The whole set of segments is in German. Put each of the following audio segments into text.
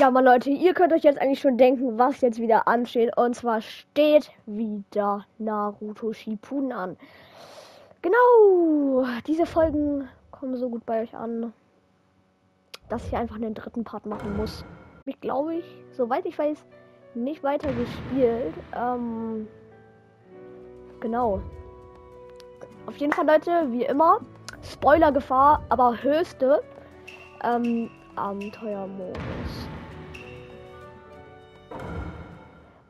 Ja, mal Leute, ihr könnt euch jetzt eigentlich schon denken, was jetzt wieder ansteht. Und zwar steht wieder Naruto Shippuden an. Genau, diese Folgen kommen so gut bei euch an, dass ich einfach einen dritten Part machen muss. Ich glaube ich, soweit ich weiß, nicht weiter gespielt. Ähm, genau. Auf jeden Fall, Leute, wie immer, Spoiler-Gefahr, aber höchste ähm, Abenteuermodus.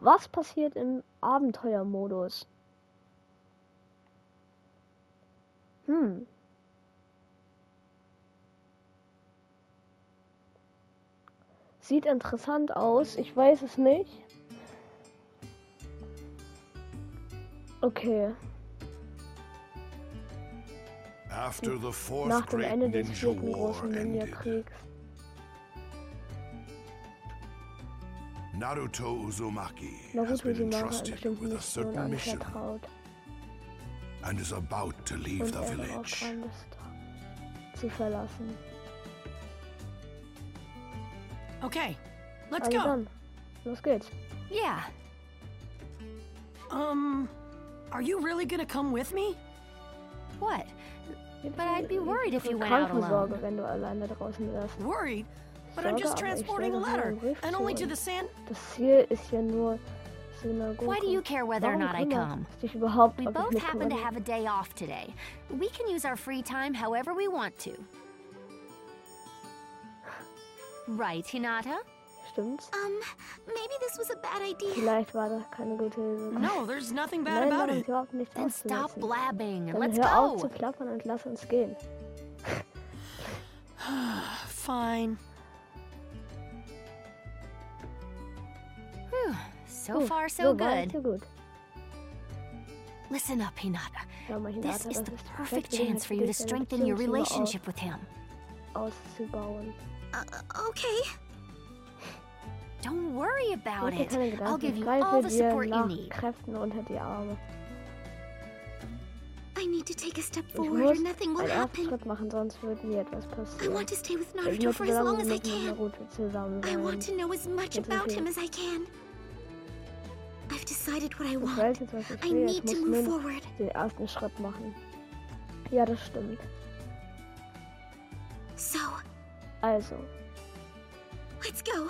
Was passiert im Abenteuermodus? Hm. Sieht interessant aus. Ich weiß es nicht. Okay. Nach dem Ende des vierten großen Ninja-Kriegs Naruto Uzumaki Naruto has been entrusted with a certain mission and is about to leave the village. dran ist, zu verlassen. Okay, let's Also go. dann, los geht's. Yeah, Um, are you really gonna come with me? what? But I'd be worried if you went out alone. wenn du alleine draußen wärst. Worried? But I'm just transporting a letter, and only to the sand. Das Ziel ist ja nur Synagoge. Why do you care whether or not I come? es dich überhaupt, We both happen to have a day off today. We can use our free time however we want to. Right, Hinata? Stimmt's? Um, maybe this was a bad idea. Vielleicht war das keine gute Hilfe. No, there's nothing bad Nein, about it. überhaupt nichts Then stop blabbing and Dann let's hör auf zu go. plappern und lass uns gehen. Fine. So Gut, far, so so weit, good. So gut. Listen up, Hinata. Schau mal, This Hinata, is das the ist die perfect perfekte chance for you to Gelegenheit für dich, deine strengthen your Beziehung zu ihm relationship with him. aus- auszubauen. Uh, okay. Don't worry about Mach dir it. keine I'll Gedanken. give you Greife all the dir support you nach need. Kräften unter die Arme. I need to take a step Ich forward muss or nothing will einen ersten happen. Schritt machen, sonst wird mir etwas I passieren. want to stay with Ich Naruto möchte for so as long lange as wie I möglich mit can. Naruto zusammen I want to sein. know as much Jetzt about okay. him as I can. I've decided what I Ich want. weiß jetzt, was ich I will. Ich need muss to nur move noch forward. den ersten Schritt machen. Ja, das stimmt. So, Also, let's go.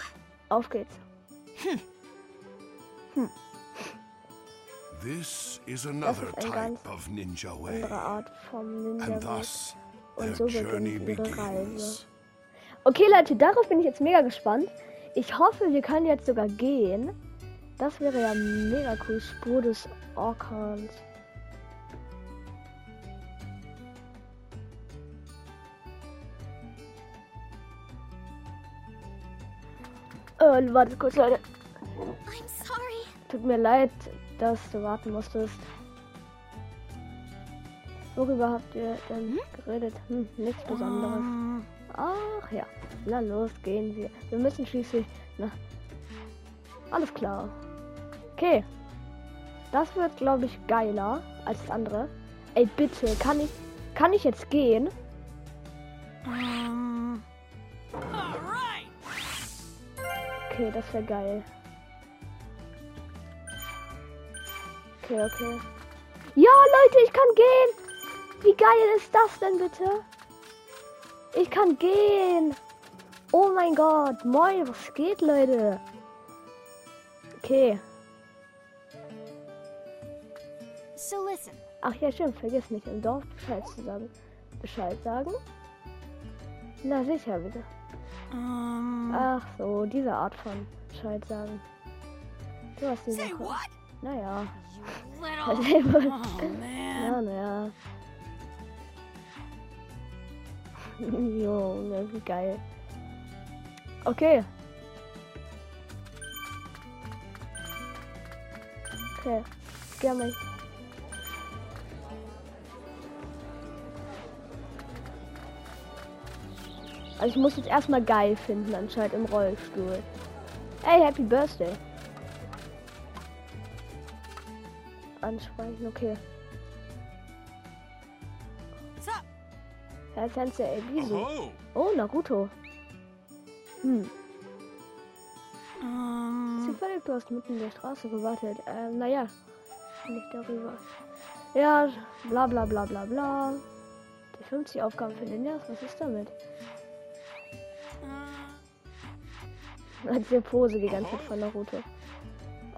auf geht's. This is another type of ninja way, andere Art vom Ninja. and thus Und their so journey beginnt Reise. begins. Okay, Leute, darauf bin ich jetzt mega gespannt. Ich hoffe, wir können jetzt sogar gehen. Das wäre ja mega cool. Spur des Orkans. Äh, warte kurz, Leute. I'm sorry. Tut mir leid, dass du warten musstest. Worüber habt ihr denn geredet? Hm, nichts Besonderes. Um, Ach ja, na los, gehen wir. Wir müssen schließlich. Na, alles klar. Okay. Das wird, glaube ich, geiler als das andere. Ey, bitte, kann ich. Kann ich jetzt gehen? Okay, das wäre geil. Okay, okay. Ja, Leute, ich kann gehen! Wie geil ist das denn bitte? Ich kann gehen! Oh mein Gott, moin, was geht, Leute? Okay. So listen, Ach ja, stimmt, vergiss nicht, im Dorf Bescheid zu sagen. Bescheid sagen? Na sicher, bitte. Um. Ach so, diese Art von Bescheid sagen. Du hast die say what? Naja. Oh man. Ja, naja. Junge, wie geil. Okay. Okay. Geh Also ich muss jetzt erstmal geil finden, anscheinend im Rollstuhl. Hey, Happy Birthday. Ansprechen, okay. Up? Herr Sensei Ebisu. Oh, Oh, Naruto. Hm. gesagt, du hast mitten in der Straße gewartet. Ähm, naja. Nicht darüber. Ja, bla bla bla bla bla. Die 50 Aufgaben für den Erst, was ist damit? Als der Pose die ganze Zeit von der Route.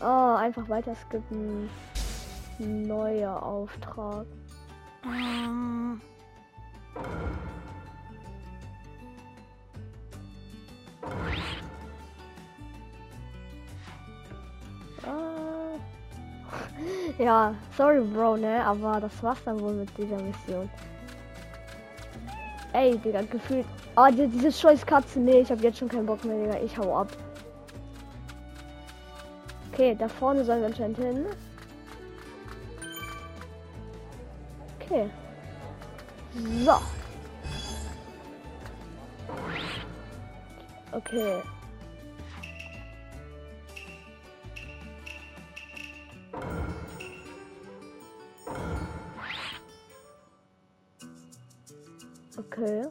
Oh, einfach weiter skippen. Neuer Auftrag. Ah. Ja, sorry Bro, ne? Aber das war's dann wohl mit dieser Mission. Ey, Digga, gefühlt. Oh, die, diese scheiß Katze. Nee, ich hab jetzt schon keinen Bock mehr, Digga. Ich hau ab. Okay, da vorne sollen wir anscheinend hin. Okay. So. Okay. Okay.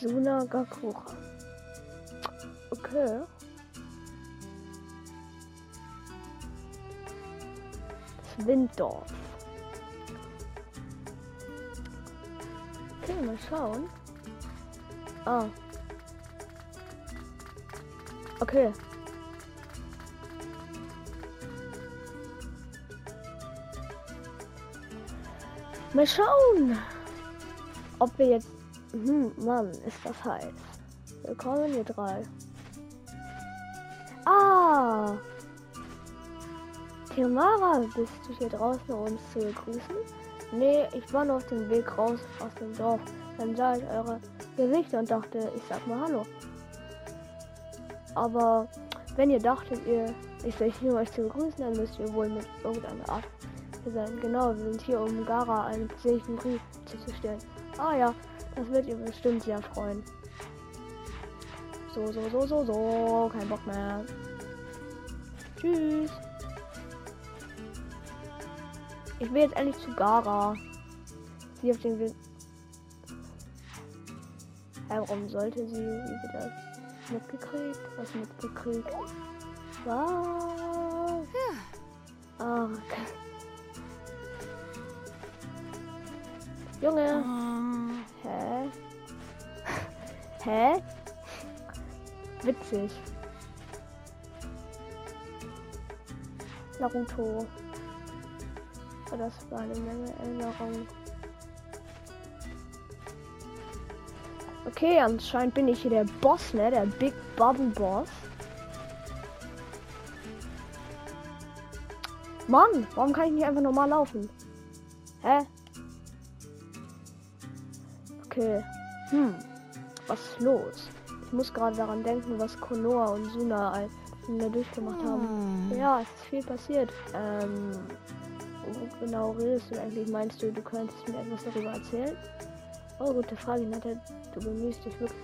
Suna Gakura. Okay. Winddorf. Okay, mal schauen. Ah. Okay. Mal schauen, ob wir jetzt. Hm, Mann, ist das heiß. Willkommen, ihr drei. Ah! Tiamara, bist du hier draußen, um uns zu begrüßen? Nee, ich war nur auf dem Weg raus aus dem Dorf. Dann sah ich eure Gesichter und dachte, ich sag mal Hallo. Aber wenn ihr dachtet, ihr, ich soll hier euch zu begrüßen, dann müsst ihr wohl mit irgendeiner Art sein. Genau, wir sind hier, um Gara einen persönlichen Brief zuzustellen. Ah ja, das wird ihr bestimmt sehr freuen. So, so, so, so, so. Kein Bock mehr. Tschüss. Ich will jetzt endlich zu Gara. Sie auf den Weg. Warum sollte sie, das mitgekriegt? Was mitgekriegt? Was? Ah, okay. Junge. Hä? Hä? Witzig. Naruto. Das war eine Menge Erinnerungen. Okay, anscheinend bin ich hier der Boss, ne? Der Big Bubble Boss. Mann, warum kann ich nicht einfach normal laufen? Hä? Okay. Hm. Was ist los? Ich muss gerade daran denken, was Konoha und Suna als mir durchgemacht haben. Ja, es ist viel passiert. Ähm, wo genau redest du eigentlich? Meinst du, du könntest mir etwas darüber erzählen? Oh, gute Frage, Nata. Du bemühst dich wirklich.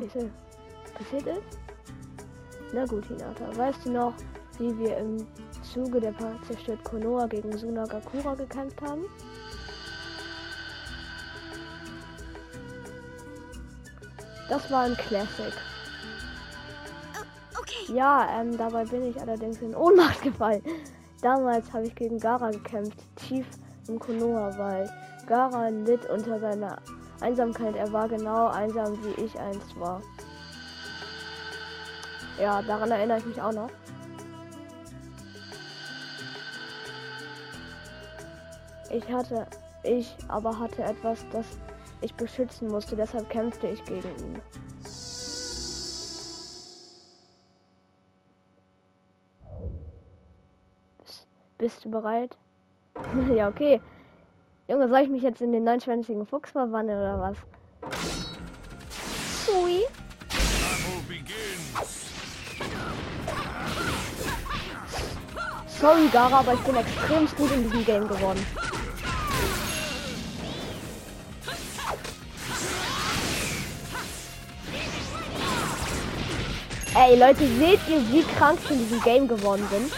Ist passiert ist? Na gut, Hinata. Weißt du noch, wie wir im Zuge der zerstört Konoha gegen Sunagakura gekämpft haben? Das war ein Classic. Okay. Ja, ähm, dabei bin ich allerdings in Ohnmacht gefallen. Damals habe ich gegen Gara gekämpft, tief im Konoha-Wald. Gara litt unter seiner Einsamkeit. Er war genau einsam, wie ich einst war. Ja, daran erinnere ich mich auch noch. Ich hatte, ich aber hatte etwas, das ich beschützen musste. Deshalb kämpfte ich gegen ihn. Bist, du bereit? ja, okay. Junge, soll ich mich jetzt in den neunschwänzigen Fuchs verwandeln oder was? Begins. Sorry, Gara, aber ich bin extrem gut in diesem Game geworden. Ey Leute, seht ihr, wie krank ich in diesem Game geworden bin?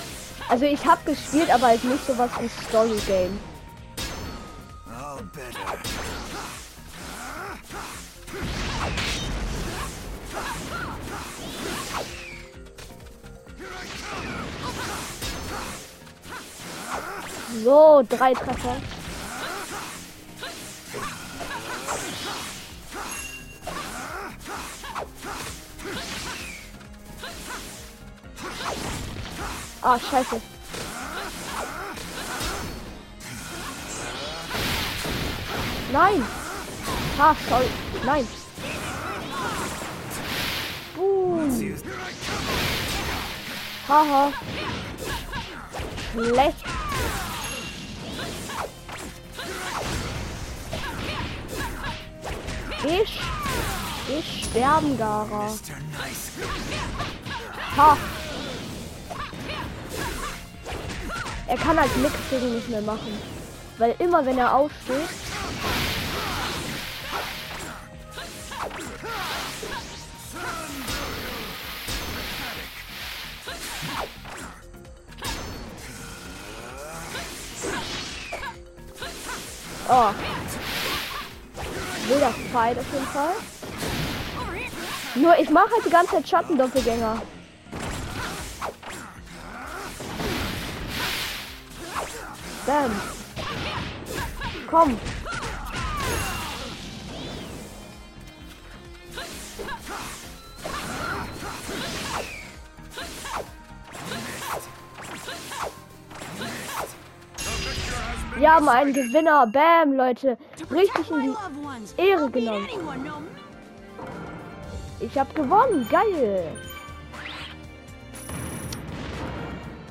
Also ich habe gespielt, aber halt nicht sowas wie Story Game. So, drei Treffer. Ah, scheiße. Nein! Ah, sorry. Nein. Boom. Haha. Schlecht. Ich. Ich sterben, Gara. Ha. Er kann halt nichts gegen mich mehr machen. Weil immer wenn er aufsteht. Oh. Wilder Fight auf jeden Fall. Nur ich mache halt die ganze Zeit Schattendoppelgänger. Bam. Komm. Wir haben einen Gewinner. Bam, Leute. Richtig in die Ehre genommen. Ich habe gewonnen. Geil.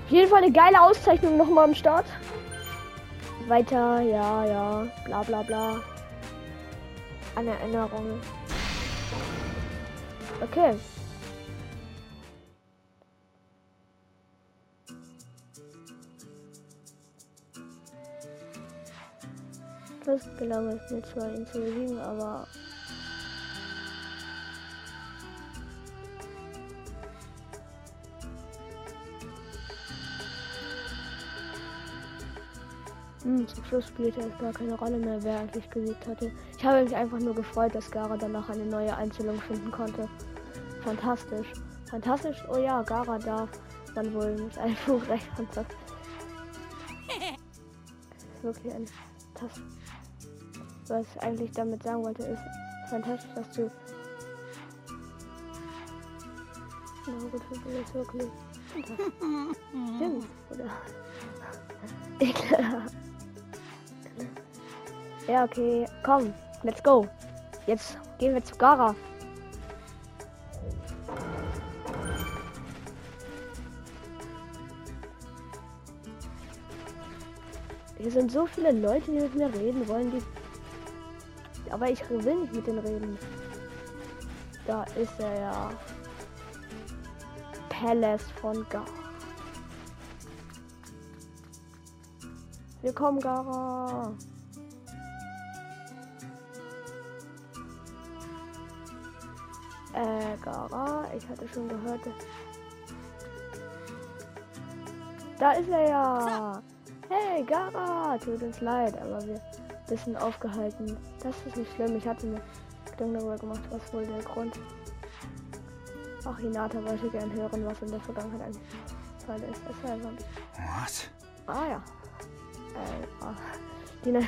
Auf jeden Fall eine geile Auszeichnung nochmal am Start. Weiter, ja, ja, bla bla bla. Eine Erinnerung. Okay. Das gelang es mir zwar ihn zu besiegen, aber Hm, zum Schluss spielte es gar keine Rolle mehr, wer eigentlich gesiegt hatte. Ich habe mich einfach nur gefreut, dass Gara danach eine neue Einstellung finden konnte. Fantastisch. Fantastisch? Oh ja, Gara darf man wohl mit einem Buch rechnen. Das ist wirklich ein Tass. Was ich eigentlich damit sagen wollte, ist fantastisch, dass du. Na gut, das ist wirklich. fantastisch. Stimmt, oder? Ekelhaft. Ja, okay. Komm, let's go. Jetzt gehen wir zu Gara. Hier sind so viele Leute, die mit mir reden wollen, die. Aber ich will nicht mit denen reden. Da ist er ja. Palace von Gara. Willkommen, Gara. Gara, ich hatte schon gehört. Da ist er ja. Hey, Gara, tut uns leid, aber wir bisschen aufgehalten. Das ist nicht schlimm. Ich hatte mir Gedanken darüber gemacht, was wohl der Grund. Ach, Hinata wollte gern hören, was in der Vergangenheit eigentlich Fall ist. Hab ich. What? Ah ja. Äh, ah. Die ne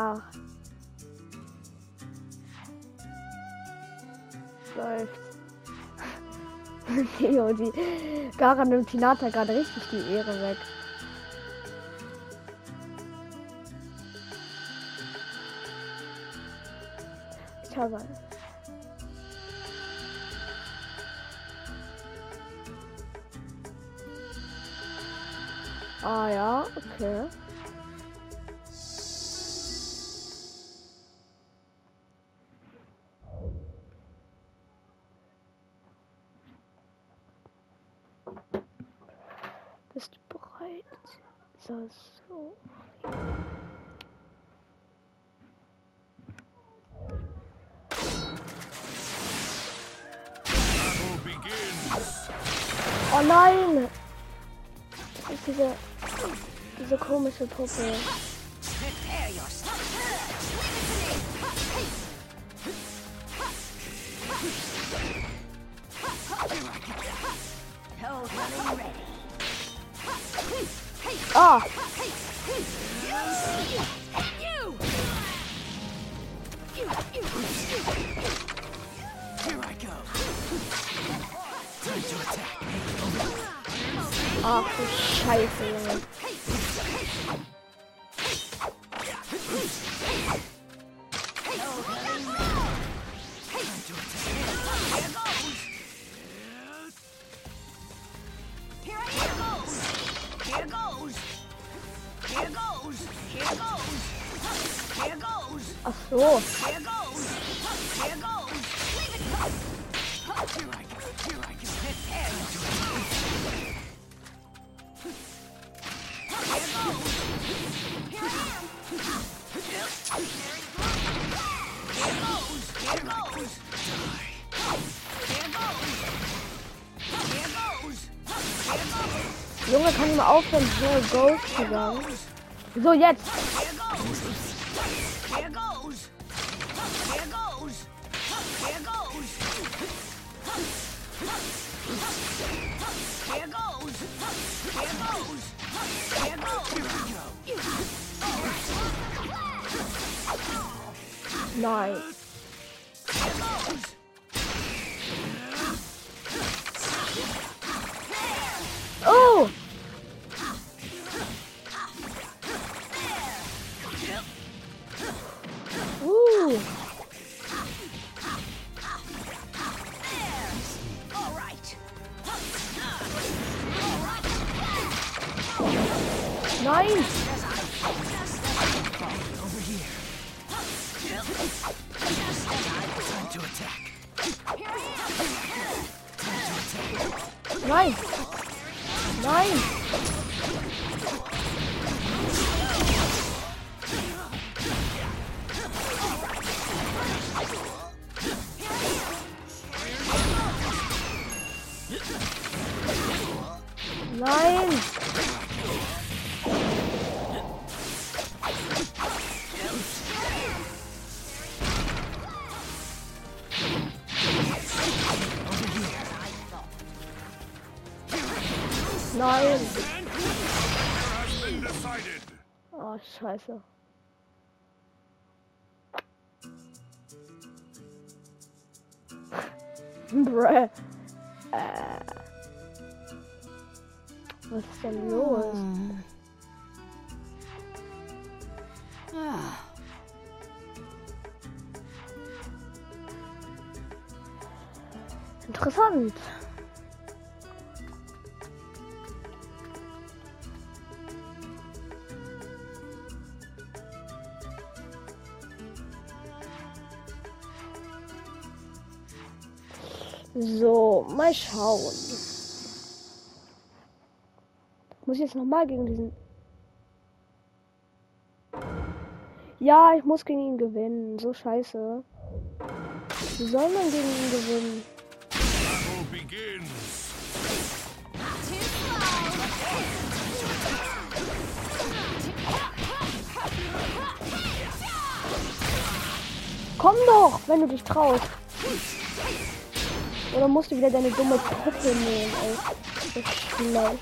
Ach. Läuft. jo, die Gara nimmt Hinata gerade richtig die Ehre weg. Ich habe. Ah ja, okay. Bist du bereit? So, so. Oh nein! Das ist diese, diese komische Puppe. Totally ready. You you Here I go. Time to attack. Ach du Scheiße, Junge. Junge, kann ich mal aufhören, Here Goes zu sagen? So, jetzt. Here Nein! Nein! Oh, scheiße. Bruh. Äh. Was ist denn los? Interessant. So, mal schauen. Muss ich jetzt nochmal gegen diesen. Ja, ich muss gegen ihn gewinnen. So scheiße. Wie soll man gegen ihn gewinnen? Komm doch, wenn du dich traust. Oder musst du wieder deine dumme Puppe nehmen, ey. Das ist schlecht.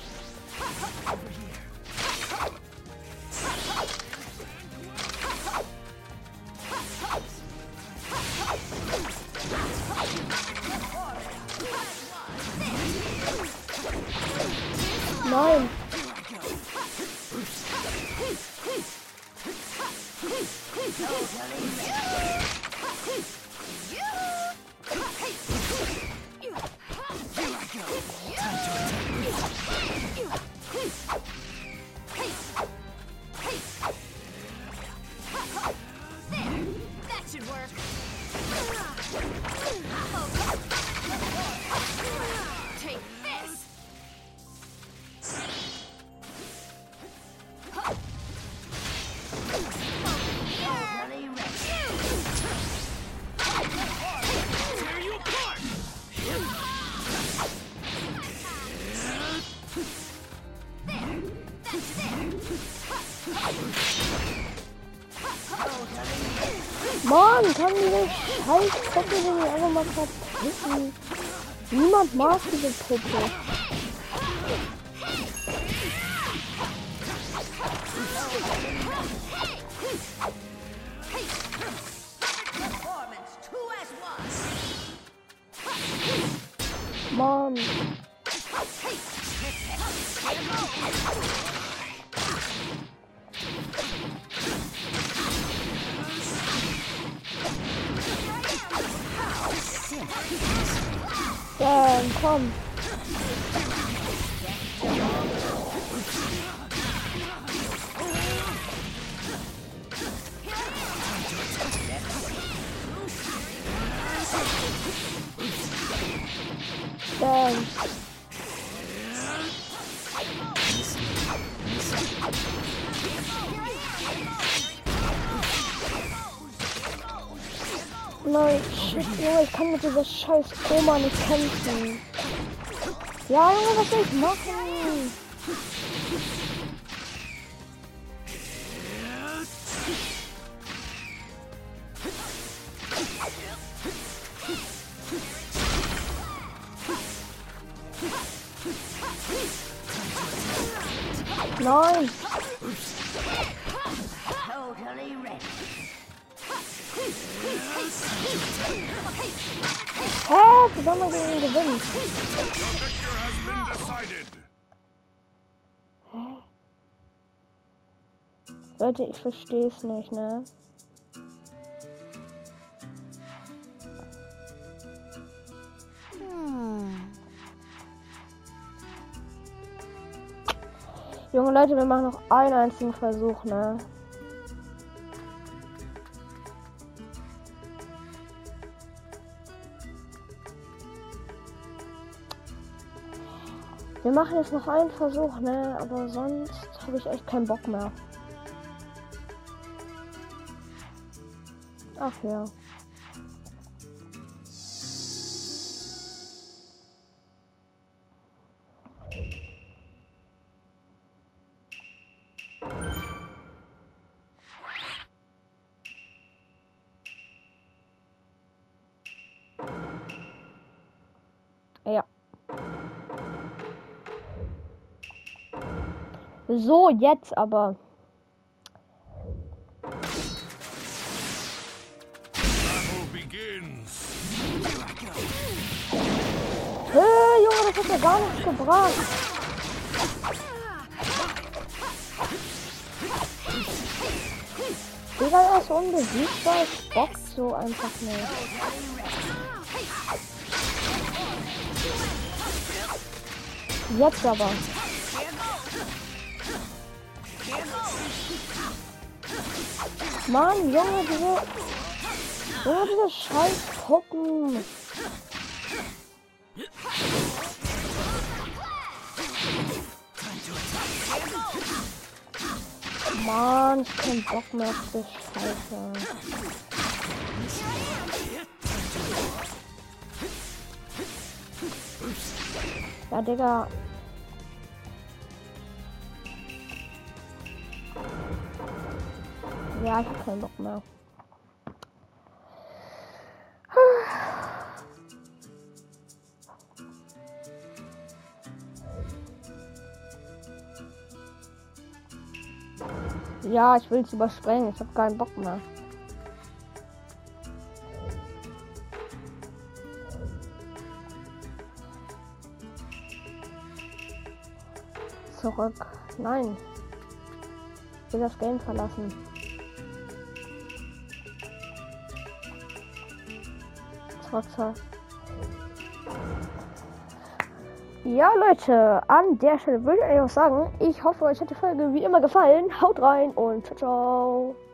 Nein. Mann, kann diese scheiß Puppe nicht einfach mal verpissen? Niemand mag diese Puppe. Ich kann mit dieser scheiß Oma nicht kämpfen. Ja, Junge, was soll ich machen? Nein! Totally ready. Hä? Wie soll man gegen ihn gewinnen? Leute, ich verstehe es nicht, ne? Junge Leute, wir machen noch einen einzigen Versuch, ne? Wir machen jetzt noch einen Versuch, ne? Aber sonst habe ich echt keinen Bock mehr. Ach ja. So, jetzt aber. Hey, Junge, das hat ja gar nichts gebracht. Digga, er ist unbesiegbar. Es bockt so einfach nicht. Jetzt aber. Mann, Junge, diese. Junge, diese scheiß Puppen. Mann, ich keinen Bock mehr auf das Scheiße. Ja, Digga. Ja, ich hab keinen Bock mehr. Ja, ich will es überspringen. Ich hab keinen Bock mehr. Zurück. Nein. Ich will das Game verlassen. Zur ja, Leute, an der Stelle würde ich auch sagen, ich hoffe, euch hat die Folge wie immer gefallen. Haut rein und ciao, ciao.